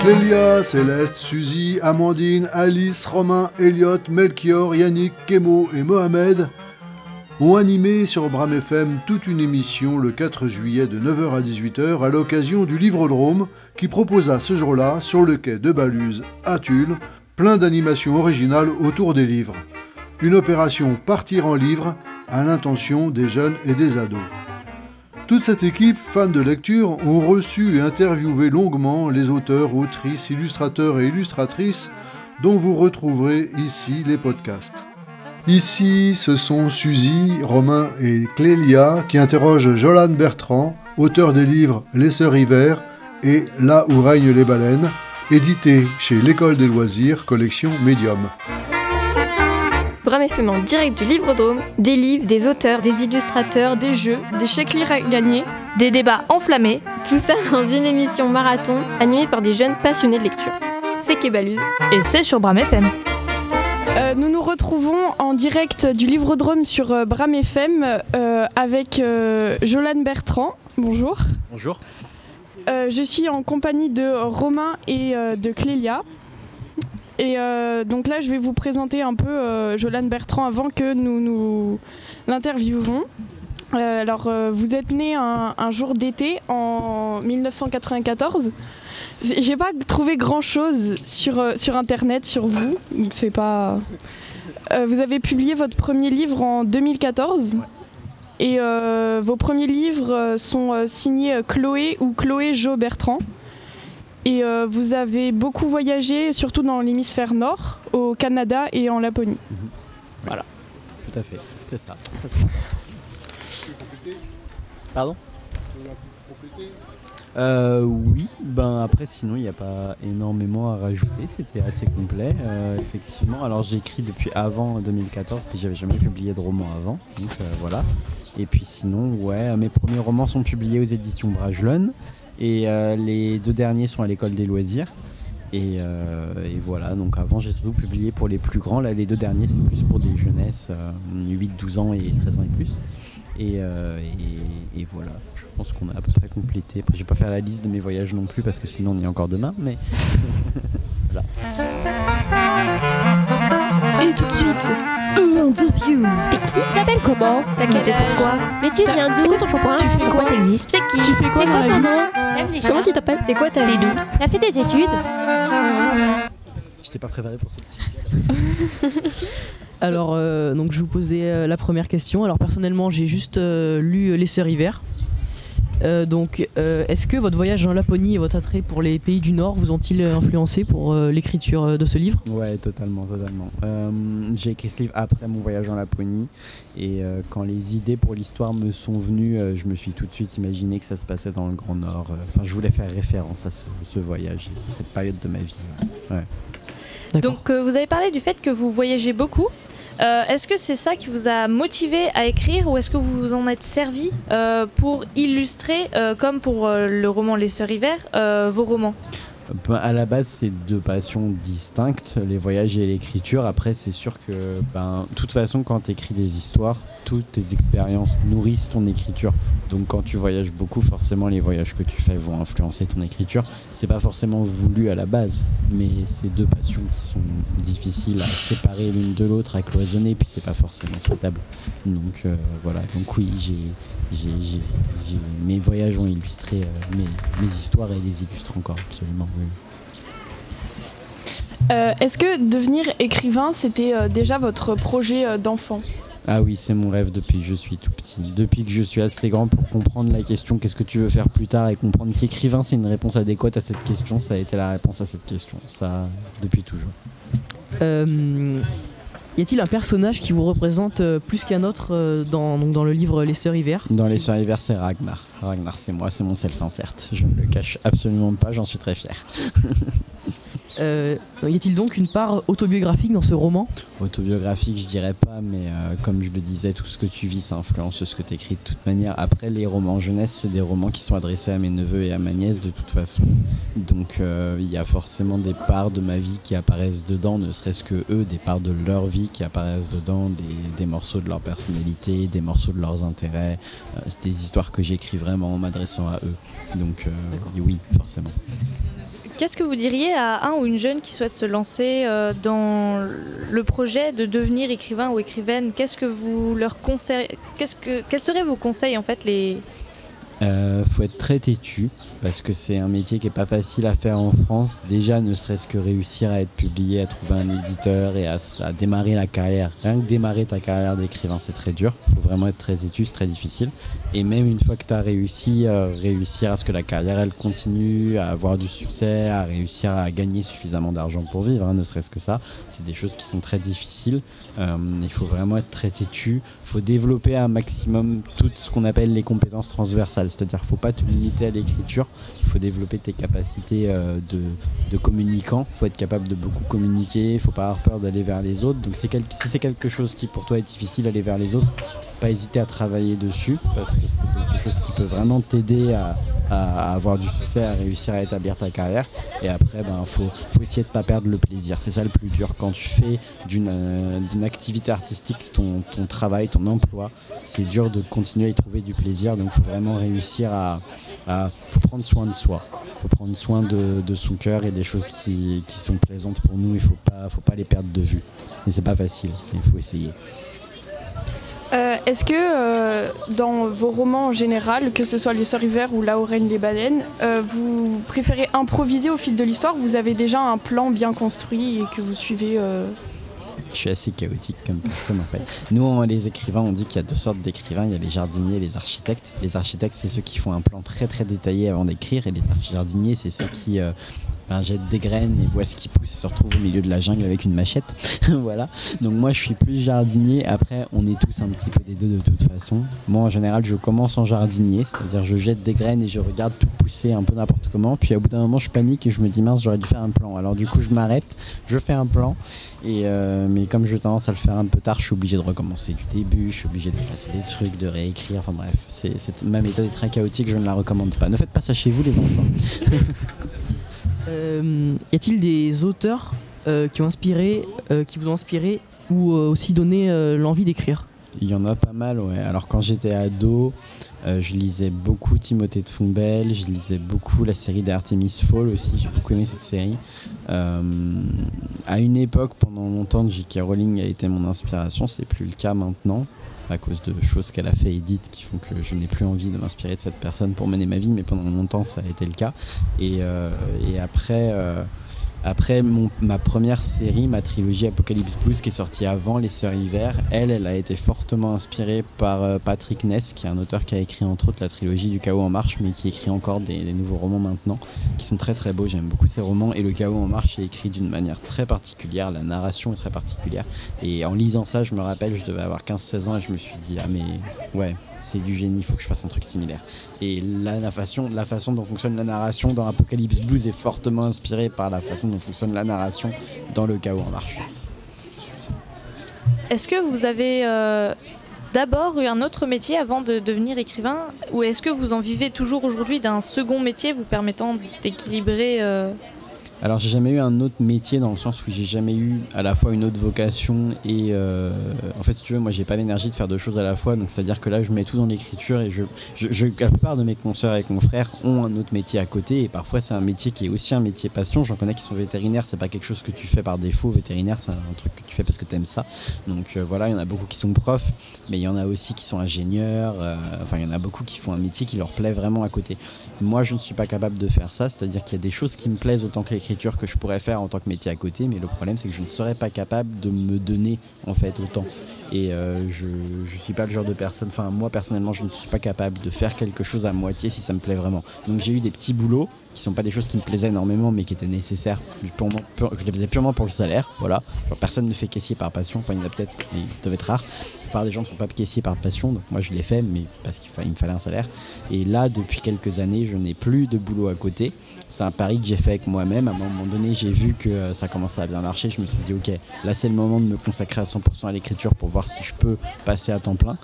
Clélia, Céleste, Suzy, Amandine, Alice, Romain, Elliot, Melchior, Yannick, Kemo et Mohamed ont animé sur Bram FM toute une émission le 4 juillet de 9h à 18h à l'occasion du Livrodrome qui proposa ce jour-là, sur le quai de Baluse à Tulle, plein d'animations originales autour des livres. Une opération Partir en livre à l'intention des jeunes et des ados. Toute cette équipe, fans de lecture, ont reçu et interviewé longuement les auteurs, autrices, illustrateurs et illustratrices dont vous retrouverez ici les podcasts. Ici, ce sont Suzy, Romain et Clélia qui interrogent Jolane Bertrand, auteur des livres Les Sœurs Hiver et Là où règnent les baleines, édité chez l'École des loisirs, collection Medium. Bram FM en direct du Livre-Drôme, des livres, des auteurs, des illustrateurs, des jeux, des chèques à gagner, des débats enflammés. Tout ça dans une émission marathon animée par des jeunes passionnés de lecture. C'est Kébaluse. Et c'est sur Bram FM. Euh, nous nous retrouvons en direct du Livre-Drôme sur euh, Bram FM euh, avec Jolane Bertrand. Bonjour. Bonjour. je suis en compagnie de Romain et de Clélia. Et euh, donc là, je vais vous présenter un peu euh, Jolane Bertrand avant que nous nous. Euh, alors, vous êtes né un, jour d'été en 1994. J'ai pas trouvé grand chose sur, sur internet sur vous, c'est pas. vous avez publié votre premier livre en 2014. Et vos premiers livres sont signés Chloé ou Chloé Jo Bertrand. Et euh, vous avez beaucoup voyagé, surtout dans l'hémisphère nord, au Canada et en Laponie. Mhm. Voilà. Tout à fait, c'est ça. Pardon? Euh, oui, ben après sinon il n'y a pas énormément à rajouter, c'était assez complet euh, effectivement. Alors j'ai écrit depuis avant 2014 puis j'avais jamais publié de roman avant, donc voilà. Et puis sinon ouais, mes premiers romans sont publiés aux éditions Bragelonne. Et euh, les deux derniers sont à l'école des loisirs. Euh, et, voilà, donc avant j'ai surtout publié pour les plus grands. Là, les deux derniers, c'est plus pour des jeunesses, 8, euh, 12 ans et 13 ans et plus. Et, voilà, je pense qu'on a à peu près complété. Après, je vais pas faire la liste de mes voyages non plus parce que sinon on y est encore demain, mais voilà. Et tout de suite, l'interview. T'es qui? T'appelles comment? T'as quel âge? pourquoi Mais tu viens d'où? C'est quoi ton shampoing? Tu fais quoi? T'existes? C'est qui? Tu fais quoi C'est quoi ton nom? Comment tu t'appelles? C'est quoi ta vie? T'as fait des études? Je t'ai pas préparé pour ce petit. Alors, euh, donc je vais vous poser euh, la première question. Alors, personnellement, j'ai juste euh, lu Les Sœurs Hiver. Euh, donc, euh, est-ce que votre voyage en Laponie et votre attrait pour les pays du Nord vous ont-ils influencé pour euh, l'écriture de ce livre? Ouais, totalement, totalement. J'ai écrit ce livre après mon voyage en Laponie et quand les idées pour l'histoire me sont venues, je me suis tout de suite imaginé que ça se passait dans le Grand Nord. Enfin, je voulais faire référence à ce, voyage, cette période de ma vie. Donc, vous avez parlé du fait que vous voyagez beaucoup. Euh, est-ce que c'est ça qui vous a motivé à écrire ou est-ce que vous vous en êtes servi euh, pour illustrer, euh, comme pour le roman Les Sœurs Hiver, vos romans? Ben, à la base, c'est deux passions distinctes, les voyages et l'écriture. Après, c'est sûr que, ben, de toute façon, quand tu écris des histoires, toutes tes expériences nourrissent ton écriture. Donc, quand tu voyages beaucoup, forcément, les voyages que tu fais vont influencer ton écriture. C'est pas forcément voulu à la base, mais c'est deux passions qui sont difficiles à séparer l'une de l'autre, à cloisonner, puis c'est pas forcément souhaitable. Donc, euh, voilà. Donc, oui, j'ai, mes voyages ont illustré euh, mes, mes histoires et les illustrent encore, absolument. Euh, est-ce que devenir écrivain, c'était euh, déjà votre projet euh, d'enfant? Ah oui, c'est mon rêve depuis que je suis tout petit. Depuis que je suis assez grand pour comprendre la question qu'est-ce que tu veux faire plus tard et comprendre qu'écrivain c'est une réponse adéquate à cette question, ça a été la réponse à cette question. Ça, depuis toujours. Y a-t-il un personnage qui vous représente plus qu'un autre dans, dans le livre Les Sœurs Hiver? Dans Les Sœurs Hiver, c'est Ragnar. Ragnar, c'est moi, c'est mon self-insert. Je ne le cache absolument pas, j'en suis très fier. Euh, y a-t-il donc une part autobiographique dans ce roman? Autobiographique, je dirais pas, mais euh, comme je le disais, tout ce que tu vis, ça influence ce que tu écris de toute manière. Après, les romans jeunesse, c'est des romans qui sont adressés à mes neveux et à ma nièce de toute façon. Donc, euh, il y a forcément des parts de ma vie qui apparaissent dedans, ne serait-ce que eux, des parts de leur vie qui apparaissent dedans, des, morceaux de leur personnalité, des morceaux de leurs intérêts, des histoires que j'écris vraiment en m'adressant à eux. Donc, oui, forcément. Qu'est-ce que vous diriez à un ou une jeune qui souhaite se lancer dans le projet de devenir écrivain ou écrivaine? Qu'est-ce que vous leur que quels seraient vos conseils en fait les euh, faut être très têtu parce que c'est un métier qui est pas facile à faire en France. Déjà, ne serait-ce que réussir à être publié, à trouver un éditeur et à, démarrer la carrière. Rien que démarrer ta carrière d'écrivain, c'est très dur. Faut vraiment être très têtu, c'est très difficile. Et même une fois que tu as réussi, euh, réussir à ce que la carrière elle continue, à avoir du succès, à réussir à gagner suffisamment d'argent pour vivre, hein, ne serait-ce que ça, c'est des choses qui sont très difficiles. Euh, il faut vraiment être très têtu. Faut développer un maximum tout ce qu'on appelle les compétences transversales c'est-à-dire qu'il ne faut pas te limiter à l'écriture, il faut développer tes capacités euh, de, communicant, il faut être capable de beaucoup communiquer, il ne faut pas avoir peur d'aller vers les autres. Donc si c'est quelque chose qui pour toi est difficile d'aller vers les autres, pas hésiter à travailler dessus, parce que c'est quelque chose qui peut vraiment t'aider à, avoir du succès, à réussir à établir ta carrière. Et après, il ben, faut, essayer de ne pas perdre le plaisir. C'est ça le plus dur. Quand tu fais d'une euh, activité artistique ton, ton travail, ton emploi, c'est dur de continuer à y trouver du plaisir. Donc il faut vraiment réussir réussir à, faut prendre soin de soi. Il faut prendre soin de, son cœur et des choses qui, sont plaisantes pour nous. Il faut pas, faut pas les perdre de vue. Mais c'est pas facile, il faut essayer. Euh, est-ce que euh, dans vos romans en général, que ce soit Les Sœurs Hiver ou La Reine les Baleines, euh, vous préférez improviser au fil de l'histoire Vous avez déjà un plan bien construit et que vous suivez je suis assez chaotique comme personne en fait. Nous, les écrivains, on dit qu'il y a deux sortes d'écrivains. Il y a les jardiniers les architectes. Les architectes, c'est ceux qui font un plan très très détaillé avant d'écrire. Et les jardiniers, c'est ceux qui euh, ben, jettent des graines et voient ce qui pousse et se retrouvent au milieu de la jungle avec une machette. voilà. Donc moi, je suis plus jardinier. Après, on est tous un petit peu des deux de toute façon. Moi, en général, je commence en jardinier. C'est-à-dire, je jette des graines et je regarde tout pousser un peu n'importe comment. Puis au bout d'un moment, je panique et je me dis, mince, j'aurais dû faire un plan. Alors du coup, je m'arrête, je fais un plan. Et euh, mais comme je tendance à le faire un peu tard, je suis obligé de recommencer du début, je suis obligé de d'effacer des trucs, de réécrire. Enfin bref, c'est, ma méthode est très chaotique, je ne la recommande pas. Ne faites pas ça chez vous, les enfants. Euh, y a-t-il des auteurs euh, inspiré, qui vous ont inspiré ou aussi donné l'envie d'écrire? Il y en a pas mal, ouais. Alors quand j'étais ado, euh, je lisais beaucoup Timothée de Fombelle, je lisais beaucoup la série d'Artemis Fall aussi, j'ai beaucoup aimé cette série. Euh, à une époque, pendant longtemps, J.K. Rowling a été mon inspiration, c'est plus le cas maintenant, à cause de choses qu'elle a fait Edith qui font que je n'ai plus envie de m'inspirer de cette personne pour mener ma vie, mais pendant longtemps ça a été le cas. Et, euh, et après après ma première série, ma trilogie Apocalypse Blues qui est sortie avant Les Sœurs Hiver, elle, elle a été fortement inspirée par euh, Patrick Ness, qui est un auteur qui a écrit entre autres la trilogie du Chaos en Marche, mais qui écrit encore des, nouveaux romans maintenant, qui sont très très beaux. J'aime beaucoup ces romans et le Chaos en Marche est écrit d'une manière très particulière, la narration est très particulière. Et en lisant ça, je me rappelle, je devais avoir 15-16 ans et je me suis dit ah mais ouais, c'est du génie, il faut que je fasse un truc similaire. Et la, façon, la façon dont fonctionne la narration dans Apocalypse Blues est fortement inspirée par la façon dont fonctionne la narration dans Le Chaos en marche. Est-ce que vous avez euh, d'abord eu un autre métier avant de devenir écrivain Ou est-ce que vous en vivez toujours aujourd'hui d'un second métier vous permettant d'équilibrer euh, alors j'ai jamais eu un autre métier dans le sens où j'ai jamais eu à la fois une autre vocation et euh, en fait si tu veux moi j'ai pas l'énergie de faire deux choses à la fois. Donc c'est à dire que là je mets tout dans l'écriture et je, je, la plupart de mes consoeurs et confrères ont un autre métier à côté. Et parfois c'est un métier qui est aussi un métier passion. J'en connais qui sont vétérinaires. C'est pas quelque chose que tu fais par défaut. Vétérinaire c'est un truc que tu fais parce que tu aimes ça. Donc euh, voilà il y en a beaucoup qui sont profs mais il y en a aussi qui sont ingénieurs euh, enfin il y en a beaucoup qui font un métier qui leur plaît vraiment à côté. Moi je ne suis pas capable de faire ça. C'est à dire qu'il y a des choses qui me plaisent autant que l'écriture que je pourrais faire en tant que métier à côté, mais le problème c'est que je ne serais pas capable de me donner en fait autant. Et euh, je suis pas le genre de personne, enfin moi personnellement je ne suis pas capable de faire quelque chose à moitié si ça me plaît vraiment. Donc j'ai eu des petits boulots qui sont pas des choses qui me plaisaient énormément mais qui étaient nécessaires. je les faisais purement pour le salaire, voilà. personne ne fait caissier par passion, enfin il y en a peut-être, mais ils être rares. La plupart des gens ne font pas caissier par passion, donc moi je l'ai fait mais parce qu'il me fallait un salaire. Et là depuis quelques années je n'ai plus de boulot à côté c'est un pari que j'ai fait avec moi-même. À un moment donné, j'ai vu que euh, ça commençait à bien marcher. Je me suis dit, ok, là c'est le moment de me consacrer à 100% à l'écriture pour voir si je peux passer à temps plein.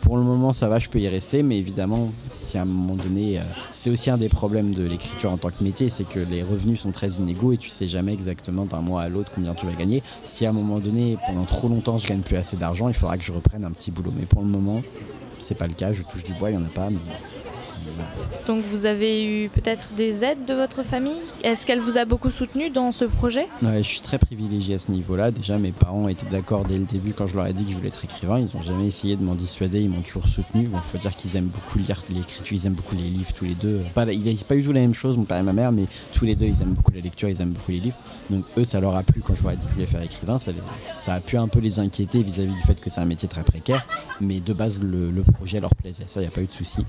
Pour le moment, ça va, je peux y rester, mais évidemment, si à un moment donné, euh, c'est aussi un des problèmes de l'écriture en tant que métier, c'est que les revenus sont très inégaux et tu sais jamais exactement d'un mois à l'autre combien tu vas gagner. Si à un moment donné, pendant trop longtemps, je gagne plus assez d'argent, il faudra que je reprenne un petit boulot. Mais pour le moment, c'est pas le cas. Je touche du bois, il y en a pas. Donc vous avez eu peut-être des aides de votre famille? Est-ce qu'elle vous a beaucoup soutenu dans ce projet? Je suis très privilégié à ce niveau-là. Déjà, mes parents étaient d'accord dès le début quand je leur ai dit que je voulais être écrivain. Ils n'ont jamais essayé de m'en dissuader, ils m'ont toujours soutenu. Il faut dire qu'ils aiment beaucoup lire l'écriture, ils aiment beaucoup les livres tous les deux. Pas, n'ont pas eu tout la même chose, mon père et ma mère, mais tous les deux, ils aiment beaucoup la lecture, ils aiment beaucoup les livres. Donc eux, ça leur a plu quand je leur ai dit que je voulais faire écrivain. Ça, a pu un peu les inquiéter vis-à-vis du fait que c'est un métier très précaire. Mais de base, le, le projet leur plaisait. Ça, il n'y a pas eu de souci.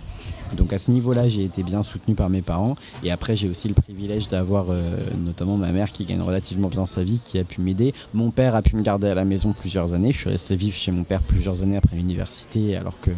Donc à ce niveau-là, j'ai été bien soutenu par mes parents. Et après, j'ai aussi le privilège d'avoir euh, notamment ma mère qui gagne relativement bien sa vie, qui a pu m'aider. Mon père a pu me garder à la maison plusieurs années. Je suis resté vivre chez mon père plusieurs années après l'université, alors que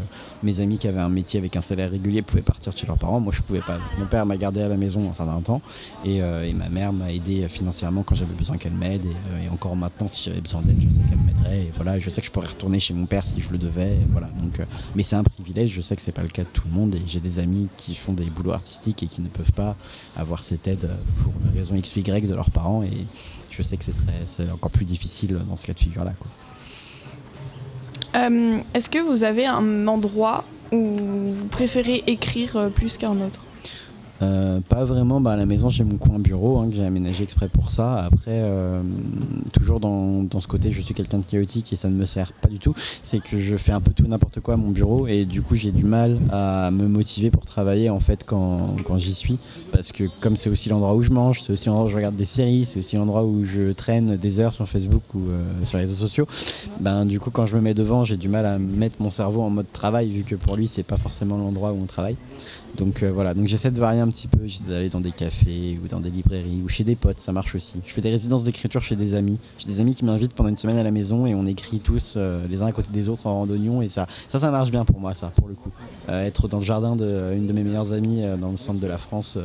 mes amis qui avaient un métier avec un salaire régulier pouvaient partir chez leurs parents. Moi, je pouvais pas. Mon père m'a gardé à la maison un temps, et, euh, et ma mère m'a aidé financièrement quand j'avais besoin qu'elle m'aide, et, euh, encore maintenant, si j'avais besoin d'aide, je sais qu'elle m'aiderait. Et voilà, je sais que je pourrais retourner chez mon père si je le devais. voilà. Donc, euh, mais c'est un privilège. Je sais que c'est pas le cas de tout le monde, et j'ai des amis qui font des boulots artistiques et qui ne peuvent pas avoir cette aide pour une raison X Y de leurs parents. Et je sais que c'est encore plus difficile dans ce cas de figure-là. Euh, Est-ce que vous avez un endroit où vous préférez écrire euh, plus qu'un autre? Euh, pas vraiment, bah, à la maison j'ai mon coin bureau hein, que j'ai aménagé exprès pour ça. Après, euh, toujours dans, dans, ce côté, je suis quelqu'un de chaotique et ça ne me sert pas du tout. C'est que je fais un peu tout n'importe quoi à mon bureau et du coup j'ai du mal à me motiver pour travailler en fait quand, quand j'y suis. Parce que comme c'est aussi l'endroit où je mange, c'est aussi l'endroit où je regarde des séries, c'est aussi l'endroit où je traîne des heures sur Facebook ou euh, sur les réseaux sociaux, ben du coup quand je me mets devant j'ai du mal à mettre mon cerveau en mode travail vu que pour lui c'est pas forcément l'endroit où on travaille. Donc voilà, donc j'essaie de varier un petit peu, d'aller dans des cafés ou dans des librairies ou chez des potes, ça marche aussi. Je fais des résidences d'écriture chez des amis. J'ai des amis qui m'invitent pendant une semaine à la maison et on écrit tous euh, les uns à côté des autres en randonnion et ça, ça, ça marche bien pour moi, ça, pour le coup. Euh, être dans le jardin d'une de, de, mes meilleures amies dans le centre de la France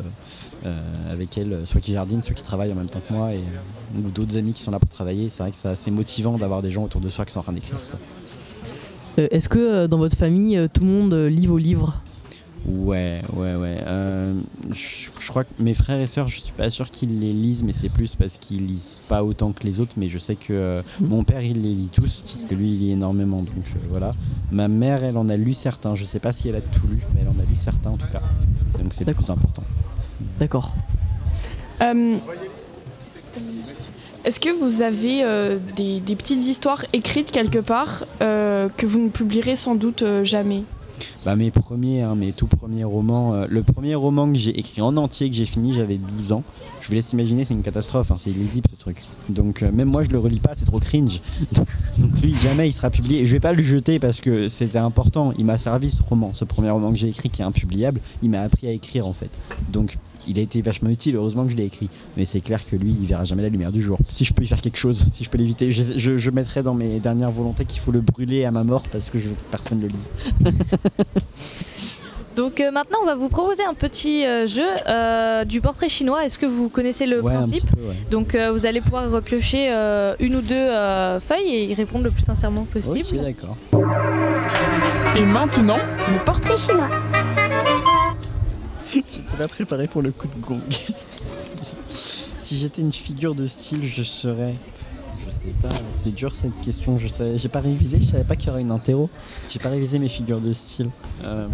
avec elle, soit qui jardine, soit qui travaille en même temps que moi et, ou d'autres amis qui sont là pour travailler, c'est vrai que c'est motivant d'avoir des gens autour de soi qui sont en train d'écrire. Est-ce que dans votre famille, tout le monde lit vos livres Ouais, ouais, ouais. Euh, je, je, crois que mes frères et sœurs, je suis pas sûr qu'ils les lisent, mais c'est plus parce qu'ils lisent pas autant que les autres. Mais je sais que euh, mon père, il les lit tous, parce que lui, il lit énormément. Donc euh, voilà. Ma mère, elle en a lu certains. Je sais pas si elle a tout lu, mais elle en a lu certains en tout cas. Donc c'est le plus important. D'accord. Euh, Est-ce que vous avez euh, des, des, petites histoires écrites quelque part euh, que vous ne publierez sans doute euh, jamais? Bah, mes premiers, hein, mes tout premiers romans. Euh, le premier roman que j'ai écrit en entier, que j'ai fini, j'avais 12 ans. Je vous laisse imaginer, c'est une catastrophe, hein, c'est illisible ce truc. Donc euh, même moi je le relis pas, c'est trop cringe. Donc lui jamais il sera publié. Je vais pas le jeter parce que c'était important. Il m'a servi ce roman, ce premier roman que j'ai écrit qui est impubliable. Il m'a appris à écrire en fait. Donc il a été vachement utile, heureusement que je l'ai écrit. Mais c'est clair que lui, il verra jamais la lumière du jour. Si je peux y faire quelque chose, si je peux l'éviter, je, mettrai dans mes dernières volontés qu'il faut le brûler à ma mort parce que je que personne ne le lise. Donc euh, maintenant, on va vous proposer un petit euh, jeu euh, du portrait chinois. Est-ce que vous connaissez le ouais, principe peu, ouais. Donc vous allez pouvoir repiocher une ou deux feuilles et y répondre le plus sincèrement possible. Ok, d'accord. Et maintenant, le portrait chinois. J'étais pas préparé pour le coup de gong. si j'étais une figure de style, je serais. C'est dur cette question. Je sais, j'ai pas révisé, je savais pas qu'il y aurait une interro. J'ai pas révisé mes figures de style. Euh,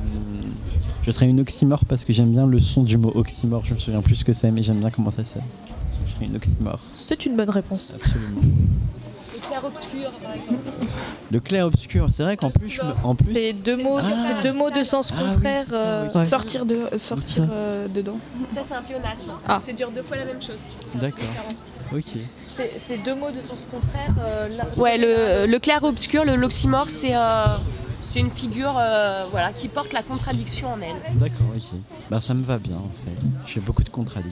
je serais une oxymore parce que j'aime bien le son du mot oxymore. Je me souviens plus ce que c'est, mais j'aime bien comment ça sonne. Je serais une oxymore. C'est une bonne réponse. Absolument. Le clair-obscur, par exemple. Le clair-obscur, c'est vrai qu'en plus, je me- en plus. C'est deux mots, Ah. c'est deux mots de sens Ah oui, contraire. c'est ça, euh, oui. Ouais. Sortir, de, sortir euh, dedans. Ça, c'est un pléonasme. Ah. C'est dire deux fois la même chose. C'est D'accord. différent. Ok. C'est deux mots de sens contraire. euh, là- Ouais, le, le clair-obscur, le l'oxymore, c'est c'est une figure euh, voilà, qui porte la contradiction en elle. D'accord, ok. Bah ça me va bien en fait. Je fais beaucoup de contradictions.